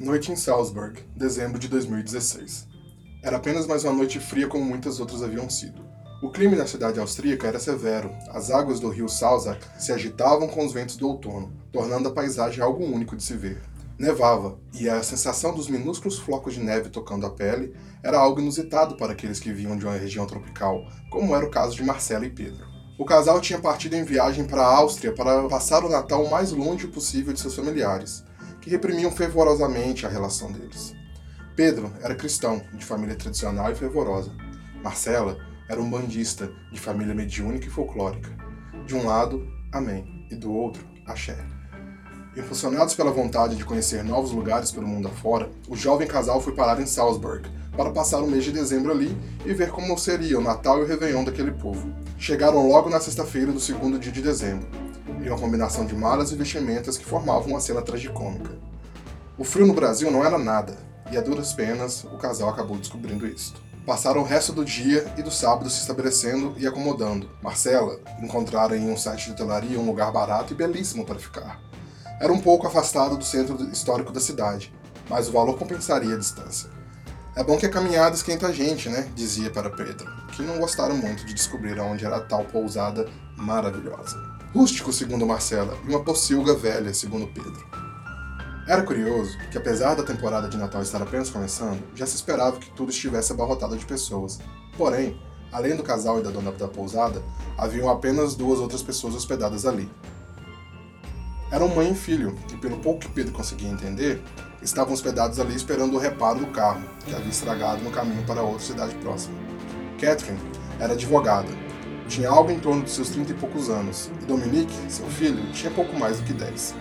Noite em Salzburg, dezembro de 2016. Era apenas mais uma noite fria como muitas outras haviam sido. O clima na cidade austríaca era severo. As águas do rio Salzach se agitavam com os ventos do outono, tornando a paisagem algo único de se ver. Nevava, e a sensação dos minúsculos flocos de neve tocando a pele era algo inusitado para aqueles que vinham de uma região tropical, como era o caso de Marcela e Pedro. O casal tinha partido em viagem para a Áustria para passar o Natal o mais longe possível de seus familiares, que reprimiam fervorosamente a relação deles. Pedro era cristão, de família tradicional e fervorosa. Marcela era um bandista, de família mediúnica e folclórica. De um lado, amém, e do outro, axé. Impulsionados pela vontade de conhecer novos lugares pelo mundo afora, o jovem casal foi parar em Salzburg para passar o mês de dezembro ali e ver como seria o Natal e o Réveillon daquele povo. Chegaram logo na sexta-feira do segundo dia de dezembro, e uma combinação de malas e vestimentas que formavam uma cena tragicômica. O frio no Brasil não era nada, e a duras penas o casal acabou descobrindo isto. Passaram o resto do dia e do sábado se estabelecendo e acomodando. Marcela encontrara em um site de hotelaria um lugar barato e belíssimo para ficar. Era um pouco afastado do centro histórico da cidade, mas o valor compensaria a distância. É bom que a caminhada esquenta a gente, né? dizia para Pedro, que não gostaram muito de descobrir onde era a tal pousada maravilhosa. Rústico, segundo Marcela, e uma pocilga velha, segundo Pedro. Era curioso que, apesar da temporada de Natal estar apenas começando, já se esperava que tudo estivesse abarrotado de pessoas. Porém, além do casal e da dona da pousada, haviam apenas duas outras pessoas hospedadas ali. Eram mãe e filho, e pelo pouco que Pedro conseguia entender, estavam hospedados ali esperando o reparo do carro, que havia estragado no caminho para outra cidade próxima. Catherine era advogada tinha algo em torno de seus trinta e poucos anos, e Dominique, seu filho, tinha pouco mais do que dez.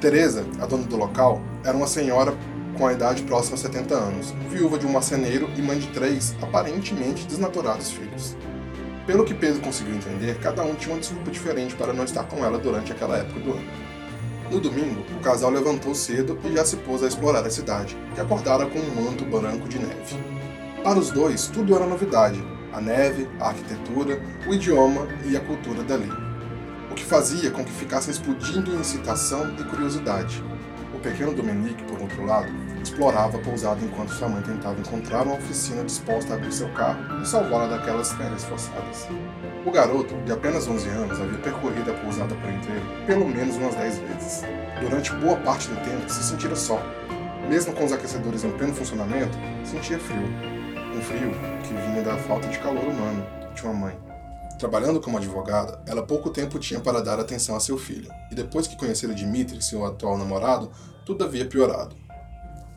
Teresa, a dona do local, era uma senhora com a idade próxima a 70 anos, viúva de um marceneiro e mãe de três, aparentemente desnaturados filhos. Pelo que Pedro conseguiu entender, cada um tinha uma desculpa diferente para não estar com ela durante aquela época do ano. No domingo, o casal levantou cedo e já se pôs a explorar a cidade, que acordara com um manto branco de neve. Para os dois, tudo era novidade, a neve, a arquitetura, o idioma e a cultura dali. O que fazia com que ficassem explodindo em excitação e curiosidade. O pequeno Dominique, por outro lado, explorava a pousada enquanto sua mãe tentava encontrar uma oficina disposta a abrir seu carro e salvá-la daquelas férias forçadas. O garoto, de apenas 11 anos, havia percorrido a pousada por inteiro pelo menos umas 10 vezes. Durante boa parte do tempo se sentira só. Mesmo com os aquecedores em pleno funcionamento, sentia frio um frio que vinha da falta de calor humano de uma mãe. Trabalhando como advogada, ela pouco tempo tinha para dar atenção a seu filho, e depois que conhecera Dmitri, seu atual namorado, tudo havia piorado.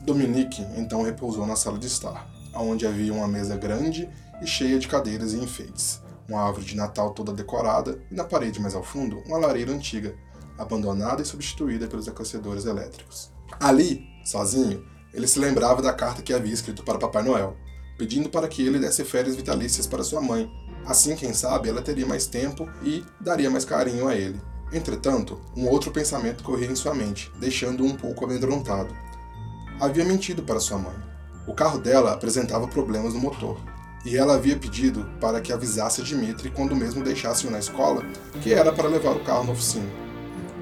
Dominique então repousou na sala de estar, onde havia uma mesa grande e cheia de cadeiras e enfeites, uma árvore de Natal toda decorada e na parede mais ao fundo uma lareira antiga, abandonada e substituída pelos aquecedores elétricos. Ali, sozinho, ele se lembrava da carta que havia escrito para Papai Noel, pedindo para que ele desse férias vitalícias para sua mãe. Assim, quem sabe, ela teria mais tempo e daria mais carinho a ele. Entretanto, um outro pensamento corria em sua mente, deixando-o um pouco amedrontado. Havia mentido para sua mãe. O carro dela apresentava problemas no motor, e ela havia pedido para que avisasse Dmitri quando mesmo deixasse-o na escola que era para levar o carro na oficina.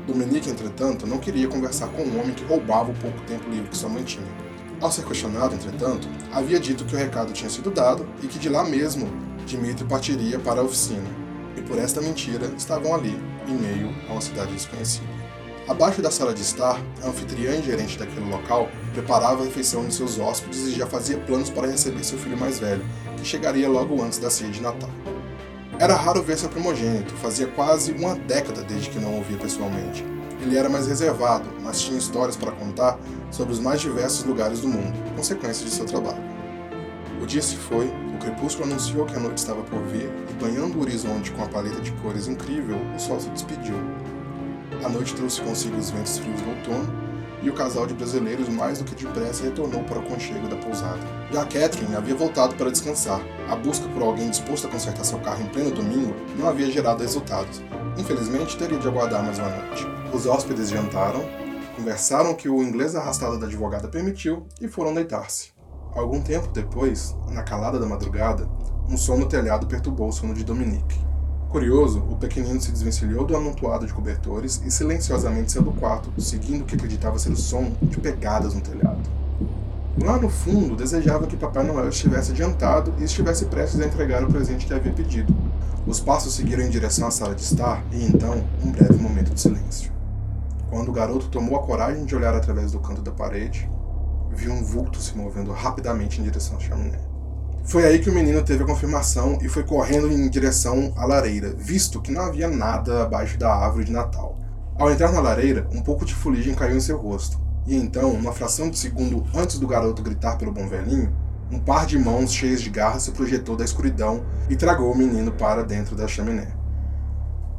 Dominique, entretanto, não queria conversar com um homem que roubava o pouco tempo livre que sua mãe tinha. Ao ser questionado, entretanto, havia dito que o recado tinha sido dado e que de lá mesmo Dmitry partiria para a oficina. E por esta mentira estavam ali, em meio a uma cidade desconhecida. Abaixo da sala de estar, a anfitriã e gerente daquele local preparava a refeição de seus hóspedes e já fazia planos para receber seu filho mais velho, que chegaria logo antes da ceia de Natal. Era raro ver seu primogênito, fazia quase uma década desde que não o via pessoalmente. Ele era mais reservado, mas tinha histórias para contar sobre os mais diversos lugares do mundo, consequência de seu trabalho. O dia se foi, o crepúsculo anunciou que a noite estava por vir, e banhando o horizonte com a paleta de cores incrível, o sol se despediu. A noite trouxe consigo os ventos frios do outono, e o casal de brasileiros mais do que depressa retornou para o conchego da pousada. Já Catherine havia voltado para descansar. A busca por alguém disposto a consertar seu carro em pleno domingo não havia gerado resultados. Infelizmente, teria de aguardar mais uma noite. Os hóspedes jantaram, Conversaram o que o inglês arrastado da advogada permitiu e foram deitar-se. Algum tempo depois, na calada da madrugada, um som no telhado perturbou o sono de Dominique. Curioso, o pequenino se desvencilhou do amontoado de cobertores e silenciosamente saiu do quarto, seguindo o que acreditava ser o som de pegadas no telhado. Lá no fundo, desejava que Papai Noel estivesse adiantado e estivesse prestes a entregar o presente que havia pedido. Os passos seguiram em direção à sala de estar e então um breve momento de silêncio. Quando o garoto tomou a coragem de olhar através do canto da parede, viu um vulto se movendo rapidamente em direção à chaminé. Foi aí que o menino teve a confirmação e foi correndo em direção à lareira, visto que não havia nada abaixo da árvore de Natal. Ao entrar na lareira, um pouco de fuligem caiu em seu rosto, e então, uma fração de segundo antes do garoto gritar pelo bom velhinho, um par de mãos cheias de garras se projetou da escuridão e tragou o menino para dentro da chaminé.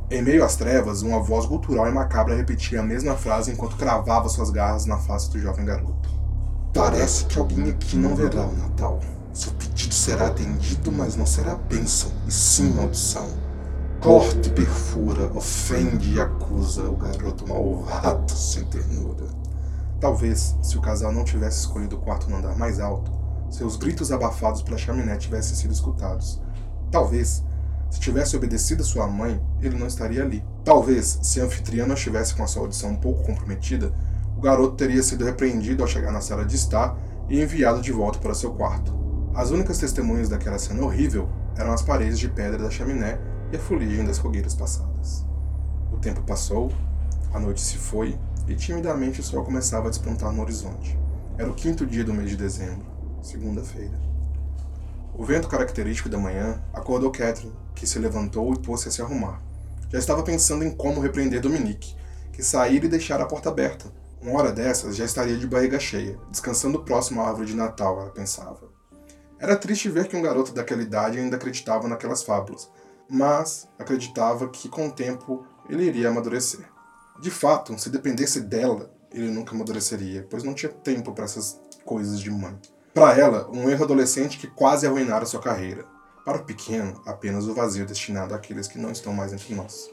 Em meio às trevas, uma voz gutural e macabra repetia a mesma frase enquanto cravava suas garras na face do jovem garoto. Parece que alguém aqui não verá o Natal. Seu pedido será atendido, mas não será bênção, e sim maldição. Corta e perfura, ofende e acusa o garoto malvado sem ternura. Talvez, se o casal não tivesse escolhido o quarto no andar mais alto, seus gritos abafados pela chaminé tivessem sido escutados. Talvez, se tivesse obedecido a sua mãe, ele não estaria ali. Talvez, se a anfitriã não estivesse com a sua audição um pouco comprometida, o garoto teria sido repreendido ao chegar na sala de estar e enviado de volta para seu quarto. As únicas testemunhas daquela cena horrível eram as paredes de pedra da chaminé e a fuligem das fogueiras passadas. O tempo passou, a noite se foi e timidamente o sol começava a despontar no horizonte. Era o quinto dia do mês de dezembro, segunda-feira. O vento característico da manhã acordou Catherine, que se levantou e pôs-se a se arrumar. Já estava pensando em como repreender Dominique, que saíra e deixara a porta aberta. Uma hora dessas já estaria de barriga cheia, descansando próximo à árvore de Natal, ela pensava. Era triste ver que um garoto daquela idade ainda acreditava naquelas fábulas, mas acreditava que com o tempo ele iria amadurecer. De fato, se dependesse dela, ele nunca amadureceria, pois não tinha tempo para essas coisas de mãe. Para ela, um erro adolescente que quase arruinara sua carreira. Para o pequeno, apenas o vazio destinado àqueles que não estão mais entre nós.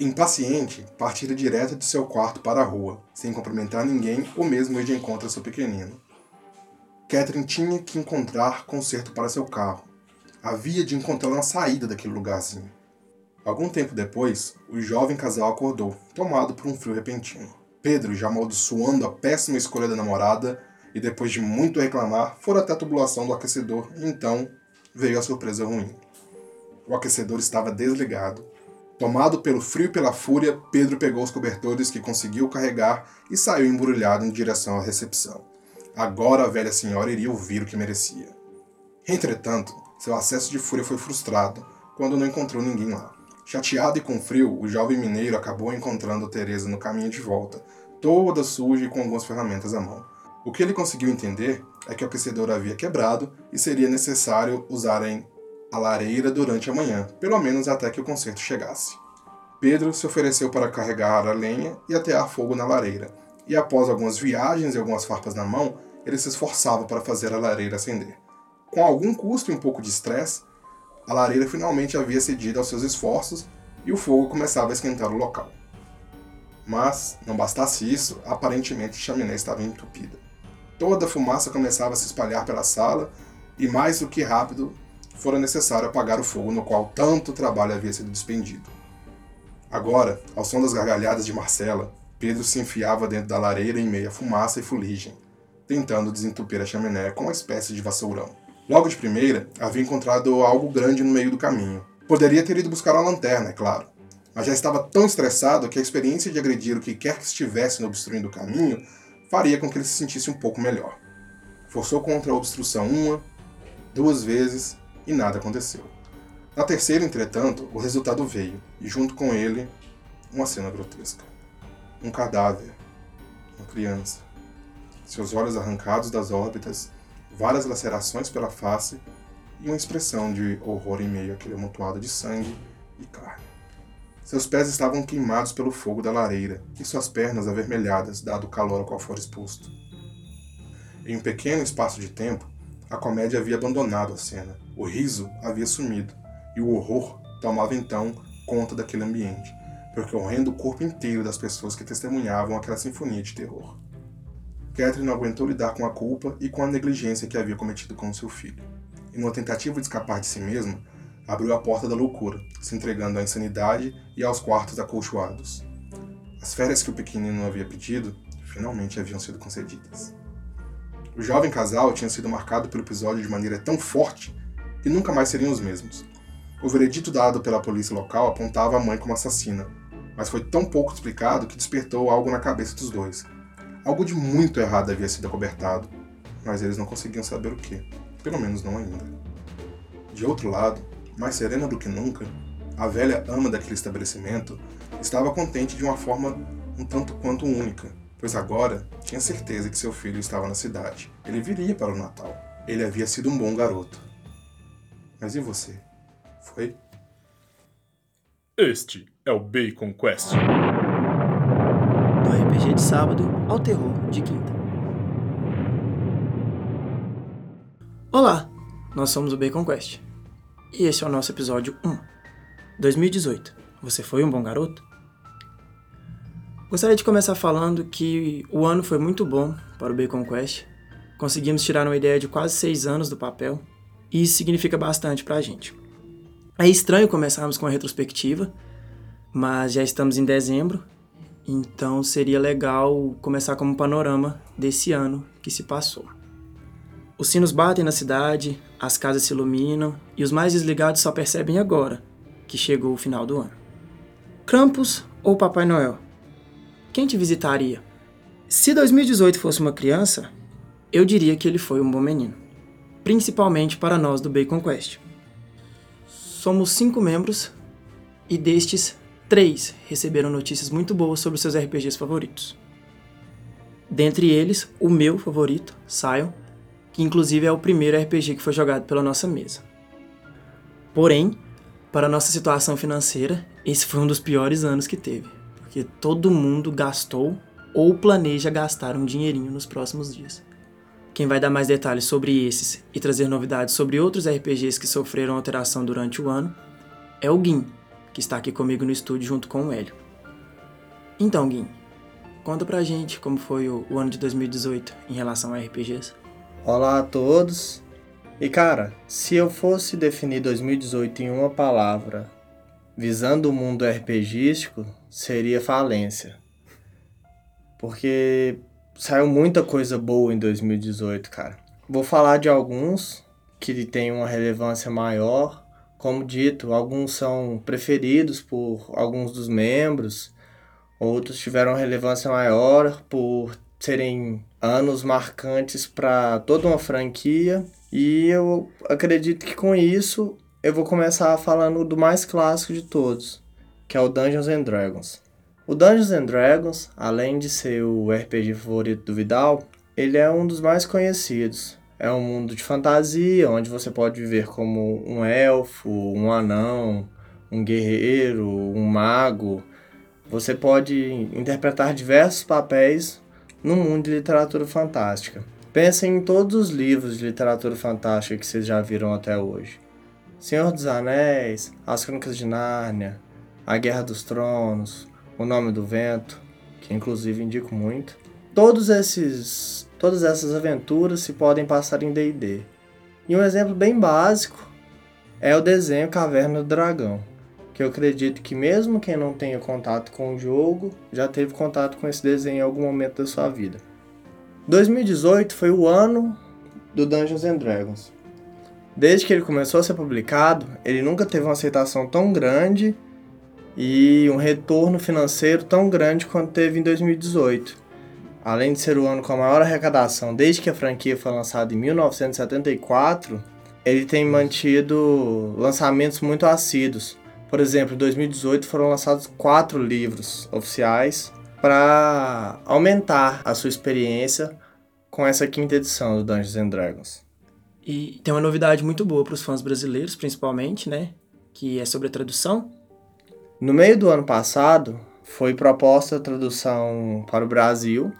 Impaciente, partira direto de seu quarto para a rua, sem cumprimentar ninguém ou mesmo ir de encontro ao seu pequenino. Catherine tinha que encontrar conserto para seu carro. Havia de encontrar uma saída daquele lugarzinho. Algum tempo depois, o jovem casal acordou, tomado por um frio repentino. Pedro, já amaldiçoando a péssima escolha da namorada, e depois de muito reclamar, fora até a tubulação do aquecedor, e então veio a surpresa ruim. O aquecedor estava desligado. Tomado pelo frio e pela fúria, Pedro pegou os cobertores que conseguiu carregar e saiu embrulhado em direção à recepção. Agora a velha senhora iria ouvir o que merecia. Entretanto, seu acesso de fúria foi frustrado quando não encontrou ninguém lá. Chateado e com frio, o jovem mineiro acabou encontrando Teresa no caminho de volta, toda suja e com algumas ferramentas à mão. O que ele conseguiu entender é que o aquecedor havia quebrado e seria necessário usarem a lareira durante a manhã, pelo menos até que o conserto chegasse. Pedro se ofereceu para carregar a lenha e atear fogo na lareira, e após algumas viagens e algumas farpas na mão, ele se esforçava para fazer a lareira acender. Com algum custo e um pouco de estresse, a lareira finalmente havia cedido aos seus esforços e o fogo começava a esquentar o local. Mas, não bastasse isso, aparentemente a chaminé estava entupida. Toda a fumaça começava a se espalhar pela sala e, mais do que rápido, fora necessário apagar o fogo no qual tanto trabalho havia sido despendido. Agora, ao som das gargalhadas de Marcela, Pedro se enfiava dentro da lareira em meio a fumaça e fuligem, tentando desentupir a chaminé com uma espécie de vassourão. Logo de primeira, havia encontrado algo grande no meio do caminho. Poderia ter ido buscar uma lanterna, é claro, mas já estava tão estressado que a experiência de agredir o que quer que estivesse obstruindo o caminho faria com que ele se sentisse um pouco melhor. Forçou contra a obstrução uma, duas vezes e nada aconteceu. Na terceira, entretanto, o resultado veio, e junto com ele, uma cena grotesca um cadáver, uma criança. Seus olhos arrancados das órbitas, várias lacerações pela face e uma expressão de horror em meio àquele amontoado de sangue e carne. Seus pés estavam queimados pelo fogo da lareira e suas pernas avermelhadas, dado o calor ao qual fora exposto. Em um pequeno espaço de tempo, a comédia havia abandonado a cena, o riso havia sumido e o horror tomava então conta daquele ambiente, percorrendo o corpo inteiro das pessoas que testemunhavam aquela sinfonia de terror. Catherine não aguentou lidar com a culpa e com a negligência que havia cometido com seu filho. Em uma tentativa de escapar de si mesma, abriu a porta da loucura, se entregando à insanidade e aos quartos acolchoados. As férias que o pequenino havia pedido finalmente haviam sido concedidas. O jovem casal tinha sido marcado pelo episódio de maneira tão forte que nunca mais seriam os mesmos. O veredito dado pela polícia local apontava a mãe como assassina, mas foi tão pouco explicado que despertou algo na cabeça dos dois. Algo de muito errado havia sido acobertado, mas eles não conseguiam saber o que, pelo menos não ainda. De outro lado, mais serena do que nunca, a velha ama daquele estabelecimento estava contente de uma forma um tanto quanto única, pois agora tinha certeza que seu filho estava na cidade. Ele viria para o Natal. Ele havia sido um bom garoto. Mas e você? Foi? Este é o Bacon Quest. Do RPG de sábado ao terror de quinta. Olá, nós somos o Bacon Quest. E esse é o nosso episódio 1. 2018. Você foi um bom garoto? Gostaria de começar falando que o ano foi muito bom para o Bacon Quest. Conseguimos tirar uma ideia de quase seis anos do papel, e isso significa bastante para a gente. É estranho começarmos com a retrospectiva, mas já estamos em dezembro, então seria legal começar como um panorama desse ano que se passou. Os sinos batem na cidade, as casas se iluminam e os mais desligados só percebem agora que chegou o final do ano. Krampus ou Papai Noel? Quem te visitaria? Se 2018 fosse uma criança, eu diria que ele foi um bom menino, principalmente para nós do Bacon Quest. Somos cinco membros e destes, três receberam notícias muito boas sobre seus RPGs favoritos. Dentre eles, o meu favorito, Sion, que inclusive é o primeiro RPG que foi jogado pela nossa mesa. Porém, para nossa situação financeira, esse foi um dos piores anos que teve, porque todo mundo gastou ou planeja gastar um dinheirinho nos próximos dias. Quem vai dar mais detalhes sobre esses e trazer novidades sobre outros RPGs que sofreram alteração durante o ano é o Gui, que está aqui comigo no estúdio junto com o Hélio. Então, Gui, conta pra gente como foi o ano de 2018 em relação a RPGs. Olá a todos. E cara, se eu fosse definir 2018 em uma palavra, visando o mundo RPGístico, seria falência. Porque saiu muita coisa boa em 2018, cara. Vou falar de alguns que têm uma relevância maior. Como dito, alguns são preferidos por alguns dos membros, outros tiveram relevância maior por serem anos marcantes para toda uma franquia. E eu acredito que com isso eu vou começar falando do mais clássico de todos, que é o Dungeons and Dragons. O Dungeons and Dragons, além de ser o RPG favorito do Vidal, ele é um dos mais conhecidos. É um mundo de fantasia, onde você pode viver como um elfo, um anão, um guerreiro, um mago. Você pode interpretar diversos papéis no mundo de literatura fantástica. Pensem em todos os livros de literatura fantástica que vocês já viram até hoje. Senhor dos Anéis, As Crônicas de Nárnia, A Guerra dos Tronos, O Nome do Vento, que inclusive indico muito. Todos esses, todas essas aventuras se podem passar em D&D. E um exemplo bem básico é o desenho Caverna do Dragão que eu acredito que mesmo quem não tenha contato com o jogo já teve contato com esse desenho em algum momento da sua vida. 2018 foi o ano do Dungeons and Dragons. Desde que ele começou a ser publicado, ele nunca teve uma aceitação tão grande e um retorno financeiro tão grande quanto teve em 2018. Além de ser o ano com a maior arrecadação desde que a franquia foi lançada em 1974, ele tem mantido lançamentos muito assíduos, por exemplo, em 2018 foram lançados quatro livros oficiais para aumentar a sua experiência com essa quinta edição do Dungeons and Dragons. E tem uma novidade muito boa para os fãs brasileiros, principalmente, né? Que é sobre a tradução. No meio do ano passado, foi proposta a tradução para o Brasil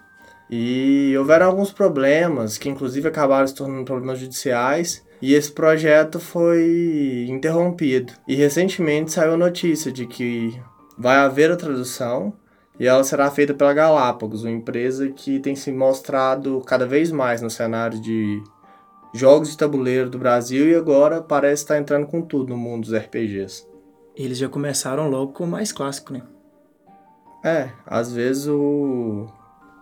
e houveram alguns problemas que, inclusive, acabaram se tornando problemas judiciais e esse projeto foi interrompido. E recentemente saiu a notícia de que vai haver a tradução e ela será feita pela Galápagos, uma empresa que tem se mostrado cada vez mais no cenário de jogos de tabuleiro do Brasil e agora parece estar entrando com tudo no mundo dos RPGs. Eles já começaram logo com o mais clássico, né? É, às vezes o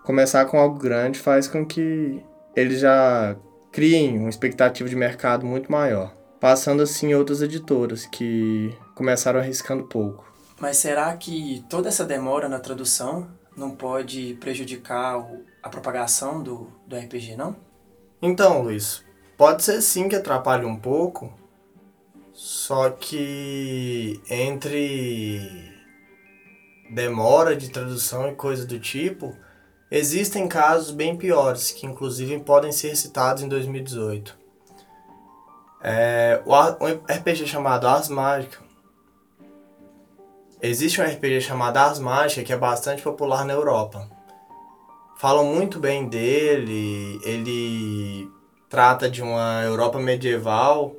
começar com algo grande faz com que eles já criem uma expectativa de mercado muito maior, passando assim outras editoras que começaram arriscando pouco. Mas será que toda essa demora na tradução não pode prejudicar a propagação do, do RPG, não? Então, Luiz, pode ser sim que atrapalhe um pouco, só que entre demora de tradução e coisa do tipo, existem casos bem piores, que inclusive podem ser citados em 2018. É, um RPG chamado Ars Mágica. Existe um RPG chamado Ars Mágica que é bastante popular na Europa. Falam muito bem dele, ele trata de uma Europa medieval,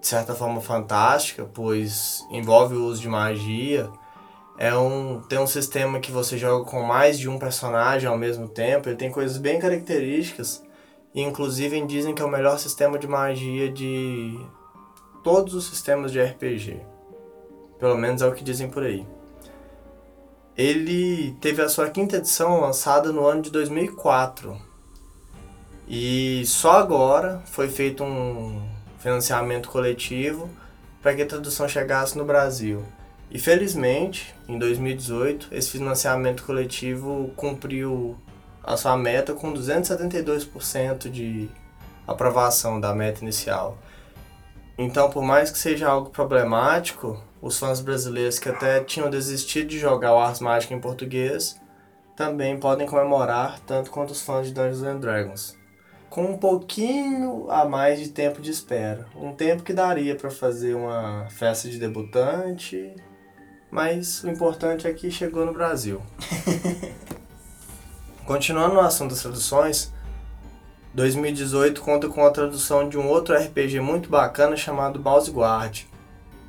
de certa forma fantástica, pois envolve o uso de magia. É um, tem um sistema que você joga com mais de um personagem ao mesmo tempo. Ele tem coisas bem características. E inclusive dizem que é o melhor sistema de magia de todos os sistemas de RPG. Pelo menos é o que dizem por aí. Ele teve a sua quinta edição lançada no ano de 2004. E só agora foi feito um financiamento coletivo para que a tradução chegasse no Brasil. E felizmente, em 2018, esse financiamento coletivo cumpriu a sua meta com 272% de aprovação da meta inicial. Então, por mais que seja algo problemático, os fãs brasileiros que até tinham desistido de jogar o Ars Magica em português também podem comemorar tanto quanto os fãs de Dungeons and Dragons. Com um pouquinho a mais de tempo de espera. Um tempo que daria para fazer uma festa de debutante, mas o importante é que chegou no Brasil. Continuando no assunto das traduções, 2018 conta com a tradução de um outro RPG muito bacana chamado Mouse Guard.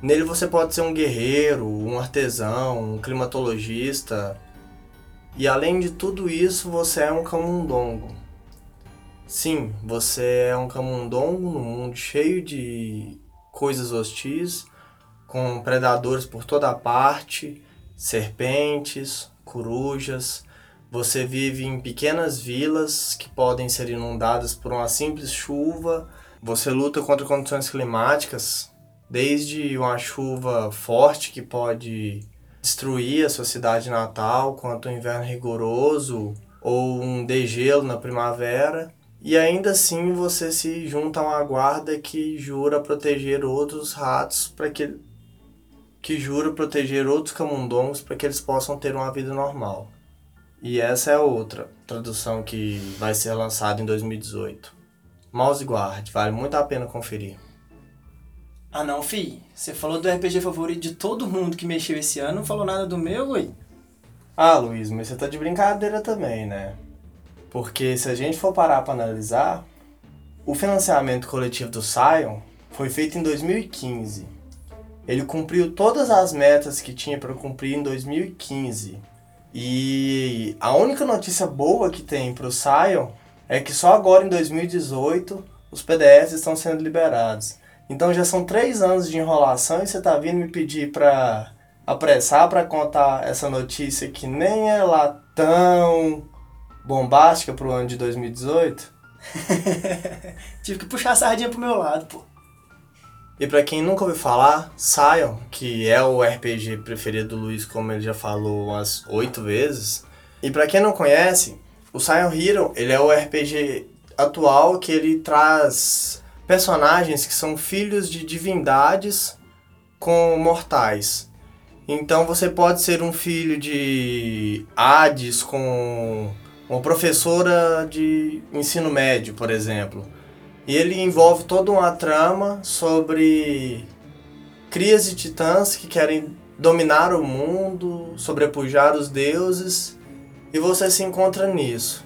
Nele você pode ser um guerreiro, um artesão, um climatologista. E além de tudo isso, você é um camundongo. Sim, você é um camundongo num mundo cheio de coisas hostis, com predadores por toda parte, serpentes, corujas. Você vive em pequenas vilas que podem ser inundadas por uma simples chuva. Você luta contra condições climáticas, desde uma chuva forte que pode destruir a sua cidade natal, quanto um inverno rigoroso ou um degelo na primavera. E ainda assim você se junta a uma guarda que jura proteger outros ratos para que que jura proteger outros camundongos para que eles possam ter uma vida normal. E essa é outra tradução que vai ser lançada em 2018. Mouse Guard, vale muito a pena conferir. Ah não, fi. Você falou do RPG favorito de todo mundo que mexeu esse ano, não falou nada do meu, ué? Ah, Luiz, mas você tá de brincadeira também, né? Porque se a gente for parar para analisar, o financiamento coletivo do Sion foi feito em 2015. Ele cumpriu todas as metas que tinha para cumprir em 2015. E a única notícia boa que tem para o Sion é que só agora em 2018 os PDFs estão sendo liberados. Então já são três anos de enrolação e você tá vindo me pedir para apressar para contar essa notícia que nem é lá tão bombástica pro ano de 2018. Tive que puxar a sardinha pro meu lado, pô. E pra quem nunca ouviu falar, Sion, que é o RPG preferido do Luiz, como ele já falou umas oito vezes. E pra quem não conhece, o Sion Hero, ele é o RPG atual que ele traz personagens que são filhos de divindades com mortais. Então você pode ser um filho de Hades com uma professora de ensino médio, por exemplo. E ele envolve toda uma trama sobre crias de titãs que querem dominar o mundo, sobrepujar os deuses, e você se encontra nisso.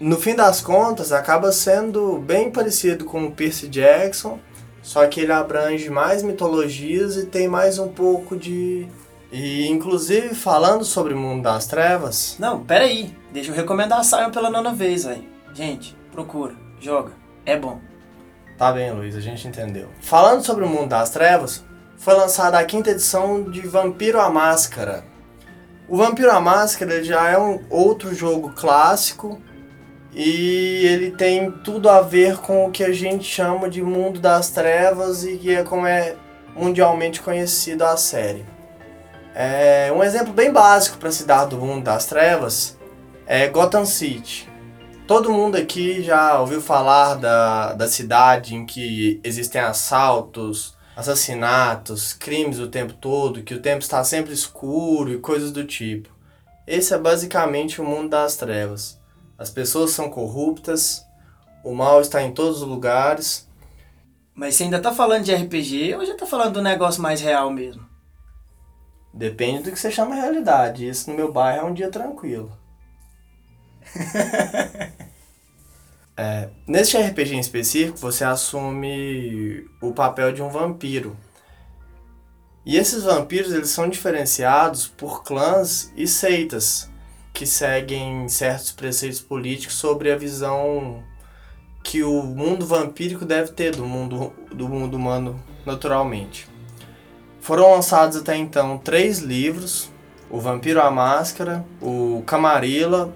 No fim das contas, acaba sendo bem parecido com o Percy Jackson, só que ele abrange mais mitologias e tem mais um pouco de. E inclusive falando sobre o mundo das trevas, Não, pera aí. Deixa eu recomendar a Sion pela nona vez, velho. Gente, procura, joga. É bom. Tá bem, Luiz, a gente entendeu. Falando sobre o mundo das trevas, foi lançada a quinta edição de Vampiro à Máscara. O Vampiro à Máscara já é um outro jogo clássico e ele tem tudo a ver com o que a gente chama de mundo das trevas e que é como é mundialmente conhecido a série. É, um exemplo bem básico para se dar do mundo das trevas é Gotham City. Todo mundo aqui já ouviu falar da, da cidade em que existem assaltos, assassinatos, crimes o tempo todo, que o tempo está sempre escuro e coisas do tipo. Esse é basicamente o mundo das trevas. As pessoas são corruptas, o mal está em todos os lugares. Mas você ainda tá falando de RPG ou já tá falando do negócio mais real mesmo? Depende do que você chama realidade. Isso no meu bairro é um dia tranquilo. é, neste RPG em específico, você assume o papel de um vampiro. E esses vampiros eles são diferenciados por clãs e seitas que seguem certos preceitos políticos sobre a visão que o mundo vampírico deve ter do mundo, do mundo humano naturalmente. Foram lançados até então três livros: O Vampiro à Máscara, O Camarilla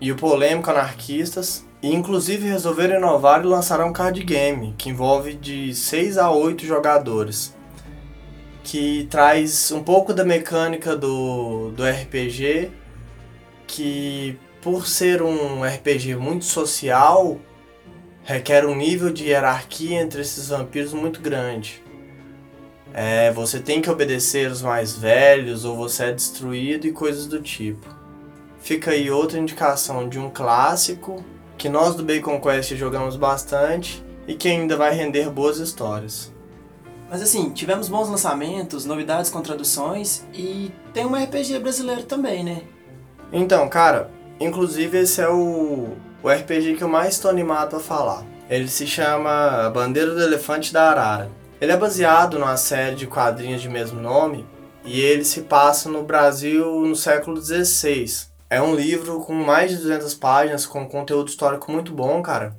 e O Polêmico Anarquistas. E inclusive resolveram inovar e lançaram um card game que envolve de 6 a 8 jogadores. Que traz um pouco da mecânica do, do RPG, que por ser um RPG muito social, requer um nível de hierarquia entre esses vampiros muito grande. É, você tem que obedecer os mais velhos ou você é destruído e coisas do tipo. Fica aí outra indicação de um clássico que nós do Bacon Quest jogamos bastante e que ainda vai render boas histórias. Mas assim, tivemos bons lançamentos, novidades com traduções e tem um RPG brasileiro também, né? Então, cara, inclusive esse é o, o RPG que eu mais estou animado a falar. Ele se chama Bandeira do Elefante da Arara. Ele é baseado numa série de quadrinhos de mesmo nome e ele se passa no Brasil no século XVI. É um livro com mais de 200 páginas, com conteúdo histórico muito bom, cara.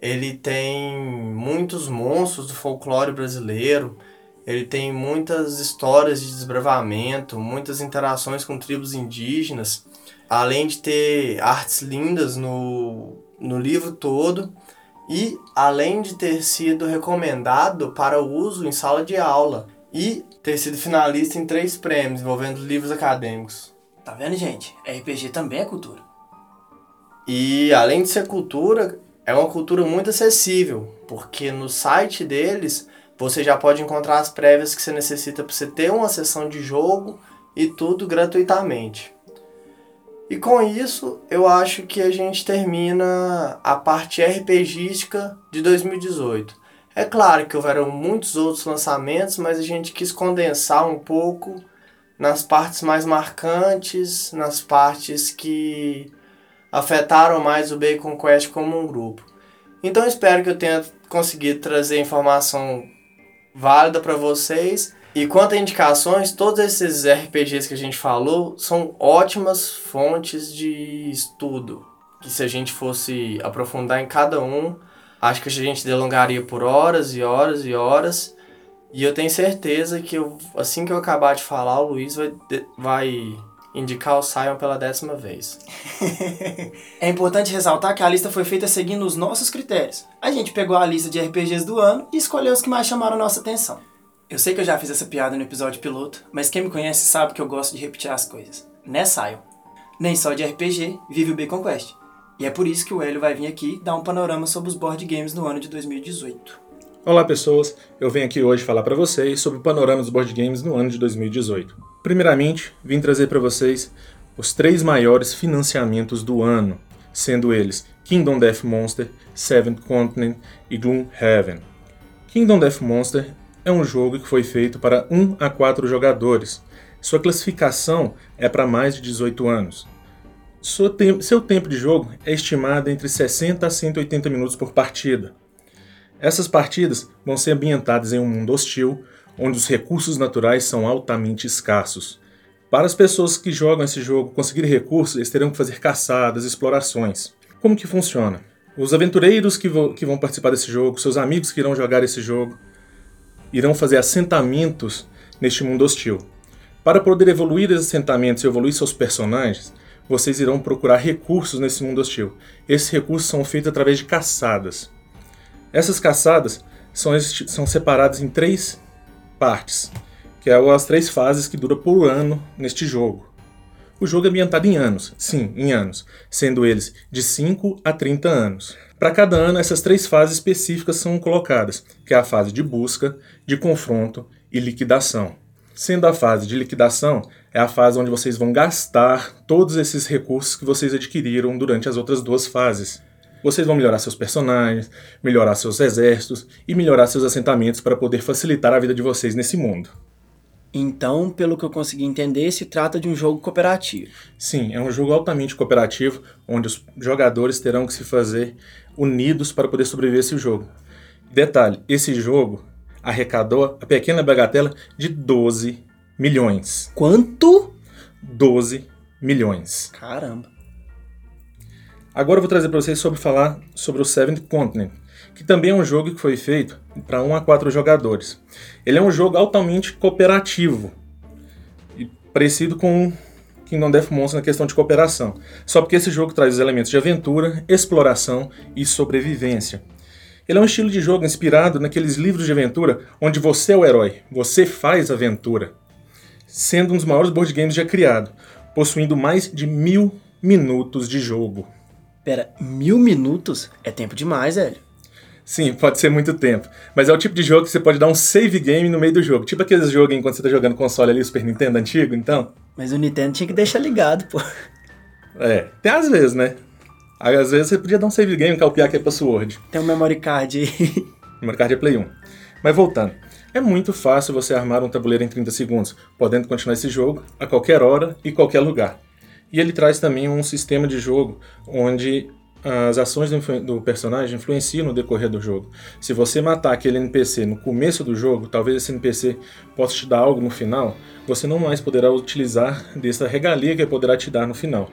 Ele tem muitos monstros do folclore brasileiro, ele tem muitas histórias de desbravamento, muitas interações com tribos indígenas, além de ter artes lindas no, no livro todo e além de ter sido recomendado para uso em sala de aula e ter sido finalista em três prêmios envolvendo livros acadêmicos. Tá vendo, gente? RPG também é cultura. E além de ser cultura, é uma cultura muito acessível, porque no site deles você já pode encontrar as prévias que você necessita para você ter uma sessão de jogo e tudo gratuitamente. E com isso, eu acho que a gente termina a parte RPGística de 2018. É claro que houveram muitos outros lançamentos, mas a gente quis condensar um pouco nas partes mais marcantes, nas partes que afetaram mais o Bacon Quest como um grupo. Então espero que eu tenha conseguido trazer informação válida para vocês e quanto a indicações, todos esses RPGs que a gente falou são ótimas fontes de estudo. Que se a gente fosse aprofundar em cada um, acho que a gente delongaria por horas e horas e horas. E eu tenho certeza que eu, assim que eu acabar de falar, o Luiz vai, vai indicar o Sion pela décima vez. é importante ressaltar que a lista foi feita seguindo os nossos critérios. A gente pegou a lista de RPGs do ano e escolheu os que mais chamaram a nossa atenção. Eu sei que eu já fiz essa piada no episódio piloto, mas quem me conhece sabe que eu gosto de repetir as coisas. Né, Sion? Nem só de RPG vive o Bacon Quest. E é por isso que o Hélio vai vir aqui dar um panorama sobre os board games no ano de 2018. Olá pessoas, eu venho aqui hoje falar para vocês sobre o panorama dos board games no ano de 2018. Primeiramente, vim trazer para vocês os três maiores financiamentos do ano, sendo eles Kingdom Death Monster, Seventh Continent e Gloomhaven. Kingdom Death Monster é um jogo que foi feito para 1 a 4 jogadores. Sua classificação é para mais de 18 anos. Seu tempo de jogo é estimado entre 60 a 180 minutos por partida. Essas partidas vão ser ambientadas em um mundo hostil, onde os recursos naturais são altamente escassos. Para as pessoas que jogam esse jogo conseguirem recursos, eles terão que fazer caçadas, explorações. Como que funciona? Os aventureiros que, que vão participar desse jogo, seus amigos que irão jogar esse jogo, irão fazer assentamentos neste mundo hostil. Para poder evoluir esses assentamentos e evoluir seus personagens, vocês irão procurar recursos nesse mundo hostil. Esses recursos são feitos através de caçadas. Essas caçadas são, são separadas em três partes, que é as três fases que duram por ano neste jogo. O jogo é ambientado em anos, sim, em anos, sendo eles de 5 a 30 anos. Para cada ano, essas três fases específicas são colocadas, que é a fase de busca, de confronto e liquidação. Sendo a fase de liquidação, é a fase onde vocês vão gastar todos esses recursos que vocês adquiriram durante as outras duas fases. Vocês vão melhorar seus personagens, melhorar seus exércitos e melhorar seus assentamentos para poder facilitar a vida de vocês nesse mundo. Então, pelo que eu consegui entender, se trata de um jogo cooperativo. Sim, é um jogo altamente cooperativo, onde os jogadores terão que se fazer unidos para poder sobreviver esse jogo. Detalhe, esse jogo arrecadou a pequena bagatela de 12 milhões. Quanto? 12 milhões. Caramba. Agora eu vou trazer para vocês sobre falar sobre o Seventh Continent, que também é um jogo que foi feito para 1 a 4 jogadores. Ele é um jogo altamente cooperativo e parecido com Kingdom Death Monster na questão de cooperação. Só porque esse jogo traz os elementos de aventura, exploração e sobrevivência. Ele é um estilo de jogo inspirado naqueles livros de aventura onde você é o herói, você faz aventura. Sendo um dos maiores board games já criado, possuindo mais de mil minutos de jogo. Pera, mil minutos? É tempo demais, velho. Sim, pode ser muito tempo. Mas é o tipo de jogo que você pode dar um save game no meio do jogo. Tipo aqueles jogos enquanto você tá jogando console ali, Super Nintendo antigo, então. Mas o Nintendo tinha que deixar ligado, pô. É, tem às vezes, né? Às vezes você podia dar um save game e calpear que é password. Tem um memory card aí. memory card é Play 1. Mas voltando. É muito fácil você armar um tabuleiro em 30 segundos, podendo continuar esse jogo a qualquer hora e qualquer lugar. E ele traz também um sistema de jogo onde as ações do, personagem influenciam no decorrer do jogo. Se você matar aquele NPC no começo do jogo, talvez esse NPC possa te dar algo no final, você não mais poderá utilizar dessa regalia que ele poderá te dar no final.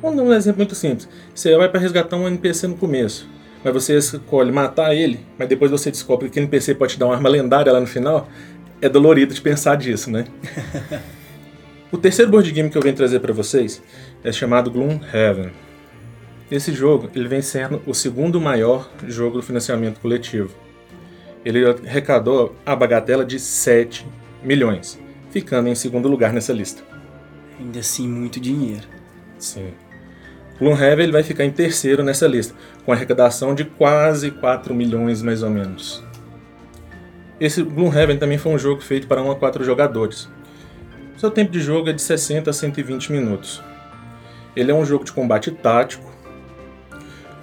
Vamos dar um exemplo muito simples. Você vai para resgatar um NPC no começo, mas você escolhe matar ele, mas depois você descobre que o NPC pode te dar uma arma lendária lá no final. É dolorido de pensar disso, né? o terceiro board game que eu venho trazer para vocês é chamado Gloomhaven. Esse jogo ele vem sendo o segundo maior jogo do financiamento coletivo. Ele arrecadou a bagatela de 7 milhões, ficando em segundo lugar nessa lista. Ainda assim, muito dinheiro. Sim. Gloomhaven ele vai ficar em terceiro nessa lista, com arrecadação de quase 4 milhões mais ou menos. Esse Gloomhaven também foi um jogo feito para 1 a 4 jogadores. Seu tempo de jogo é de 60 a 120 minutos. Ele é um jogo de combate tático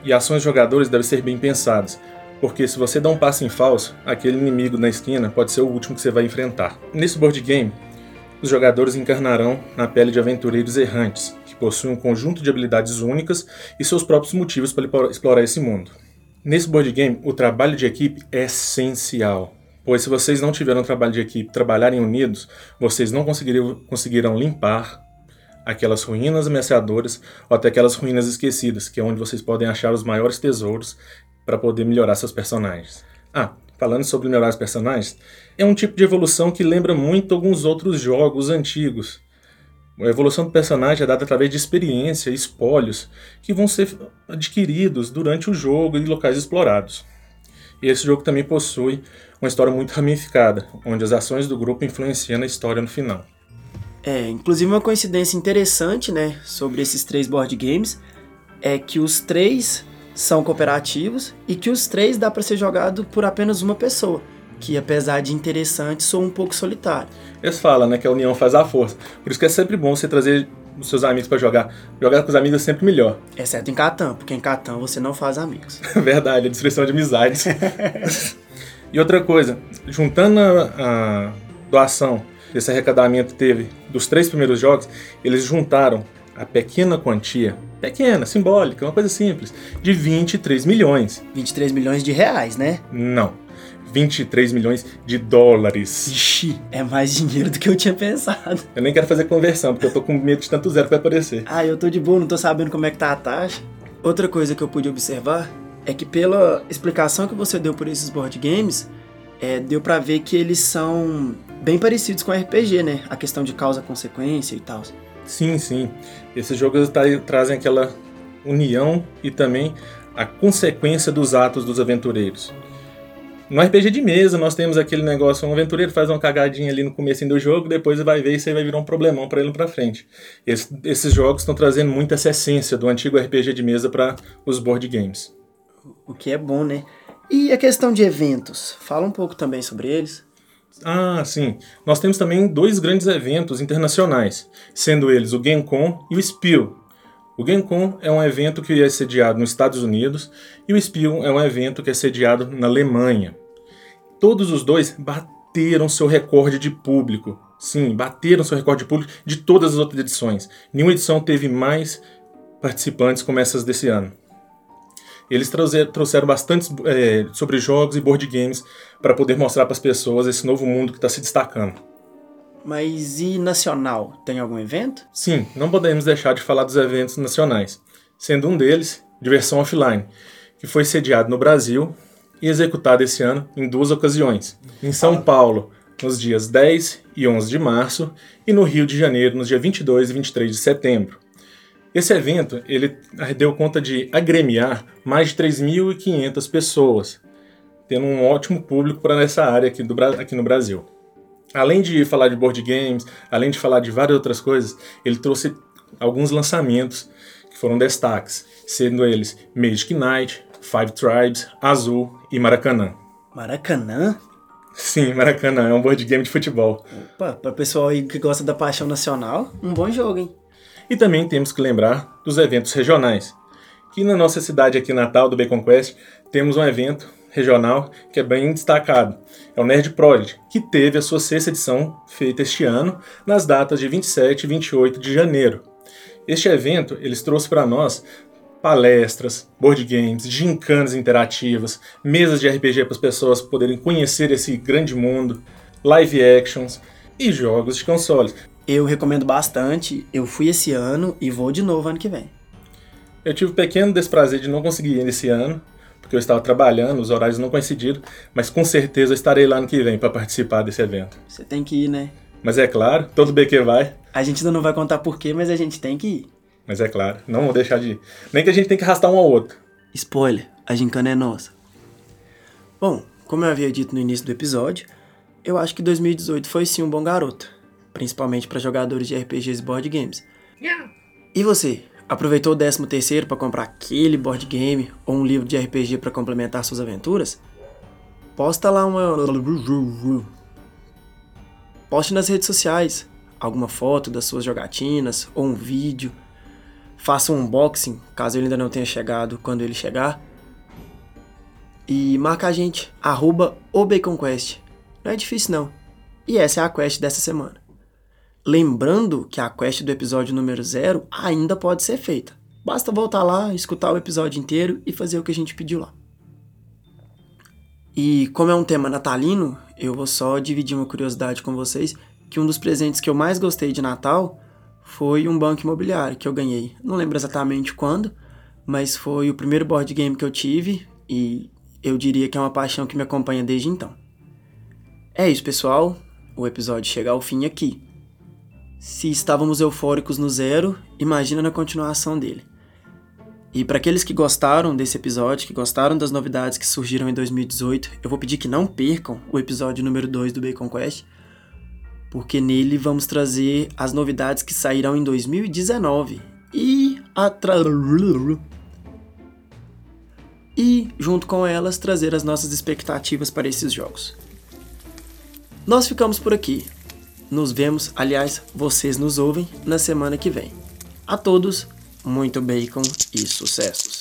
e ações dos jogadores devem ser bem pensadas, porque se você dá um passo em falso, aquele inimigo na esquina pode ser o último que você vai enfrentar. Nesse board game, os jogadores encarnarão na pele de aventureiros errantes, possui um conjunto de habilidades únicas e seus próprios motivos para explorar esse mundo. Nesse board game, o trabalho de equipe é essencial, pois se vocês não tiverem um trabalho de equipe, trabalharem unidos, vocês não conseguirão limpar aquelas ruínas ameaçadoras ou até aquelas ruínas esquecidas, que é onde vocês podem achar os maiores tesouros para poder melhorar seus personagens. Ah, falando sobre melhorar os personagens, é um tipo de evolução que lembra muito alguns outros jogos antigos, a evolução do personagem é dada através de experiência e espólios que vão ser adquiridos durante o jogo em locais explorados. E esse jogo também possui uma história muito ramificada, onde as ações do grupo influenciam na história no final. É, inclusive uma coincidência interessante, né, sobre esses três board games é que os três são cooperativos e que os três dá para ser jogado por apenas uma pessoa que apesar de interessante, sou um pouco solitário. Eles falam, né, que a união faz a força. Por isso que é sempre bom você trazer os seus amigos para jogar. Jogar com os amigos é sempre melhor. Exceto em Catan, porque em Catan você não faz amigos. Verdade, a destruição de amizades. e outra coisa, juntando a, a doação desse arrecadamento teve dos três primeiros jogos, eles juntaram a pequena quantia, pequena, simbólica, uma coisa simples, de 23 milhões. 23 milhões de reais, né? Não. 23 milhões de dólares. Ixi, é mais dinheiro do que eu tinha pensado. Eu nem quero fazer conversão, porque eu tô com medo de tanto zero que vai aparecer. Ah, eu tô de boa, não tô sabendo como é que tá a taxa. Outra coisa que eu pude observar é que pela explicação que você deu por esses board games, é, deu para ver que eles são bem parecidos com RPG, né? A questão de causa-consequência e tal. Sim, sim. Esses jogos tra trazem aquela união e também a consequência dos atos dos aventureiros. No RPG de mesa, nós temos aquele negócio, um aventureiro faz uma cagadinha ali no começo do jogo, depois vai ver e isso aí vai virar um problemão para ele para frente. Esse, esses jogos estão trazendo muito essa essência do antigo RPG de mesa para os board games. O que é bom, né? E a questão de eventos? Fala um pouco também sobre eles. Ah, sim. Nós temos também dois grandes eventos internacionais, sendo eles o GameCon e o Spiel, o GameCon é um evento que é sediado nos Estados Unidos e o Spiel é um evento que é sediado na Alemanha. Todos os dois bateram seu recorde de público. Sim, bateram seu recorde de público de todas as outras edições. Nenhuma edição teve mais participantes como essas desse ano. Eles trouxeram bastante é, sobre jogos e board games para poder mostrar para as pessoas esse novo mundo que está se destacando. Mas e nacional? Tem algum evento? Sim, não podemos deixar de falar dos eventos nacionais, sendo um deles Diversão Offline, que foi sediado no Brasil e executado esse ano em duas ocasiões. Em São Paulo, nos dias 10 e 11 de março, e no Rio de Janeiro, nos dias 22 e 23 de setembro. Esse evento ele deu conta de agremiar mais de 3.500 pessoas, tendo um ótimo público para essa área aqui, do, aqui no Brasil além de falar de board games, além de falar de várias outras coisas, ele trouxe alguns lançamentos que foram destaques, sendo eles Magic Knight, Five Tribes, Azul e Maracanã. Maracanã? Sim, Maracanã é um board game de futebol. Opa, para o pessoal aí que gosta da paixão nacional, um bom jogo, hein? E também temos que lembrar dos eventos regionais, que na nossa cidade aqui Natal do Bacon Quest temos um evento regional que é bem destacado. É o Nerd Prodigy, que teve a sua sexta edição feita este ano, nas datas de 27 e 28 de janeiro. Este evento eles trouxe para nós palestras, board games, gincanas interativas, mesas de RPG para as pessoas poderem conhecer esse grande mundo, live actions e jogos de consoles. Eu recomendo bastante, eu fui esse ano e vou de novo ano que vem. Eu tive o pequeno desprazer de não conseguir ir esse ano, porque eu estava trabalhando, os horários não coincidiram, mas com certeza eu estarei lá no que vem para participar desse evento. Você tem que ir, né? Mas é claro, todo BQ vai. A gente ainda não vai contar porquê, mas a gente tem que ir. Mas é claro, não vou deixar de ir. Nem que a gente tem que arrastar um ao outro. Spoiler, a gincana é nossa. Bom, como eu havia dito no início do episódio, eu acho que 2018 foi sim um bom garoto, principalmente para jogadores de RPGs e board games. E você, Aproveitou o 13 terceiro para comprar aquele board game ou um livro de RPG para complementar suas aventuras? Posta lá uma Poste nas redes sociais alguma foto das suas jogatinas ou um vídeo. Faça um unboxing, caso ele ainda não tenha chegado quando ele chegar. E marca a gente, arroba o BaconQuest. Não é difícil não. E essa é a quest dessa semana. Lembrando que a quest do episódio número 0 ainda pode ser feita. Basta voltar lá, escutar o episódio inteiro e fazer o que a gente pediu lá. E como é um tema natalino, eu vou só dividir uma curiosidade com vocês, que um dos presentes que eu mais gostei de Natal foi um banco imobiliário que eu ganhei. Não lembro exatamente quando, mas foi o primeiro board game que eu tive e eu diria que é uma paixão que me acompanha desde então. É isso, pessoal. O episódio chega ao fim aqui. Se estávamos eufóricos no zero, imagina na continuação dele. E para aqueles que gostaram desse episódio, que gostaram das novidades que surgiram em 2018, eu vou pedir que não percam o episódio número 2 do Bacon Quest, porque nele vamos trazer as novidades que sairão em 2019 e e junto com elas trazer as nossas expectativas para esses jogos. Nós ficamos por aqui. Nos vemos, aliás, vocês nos ouvem na semana que vem. A todos, muito bacon e sucessos!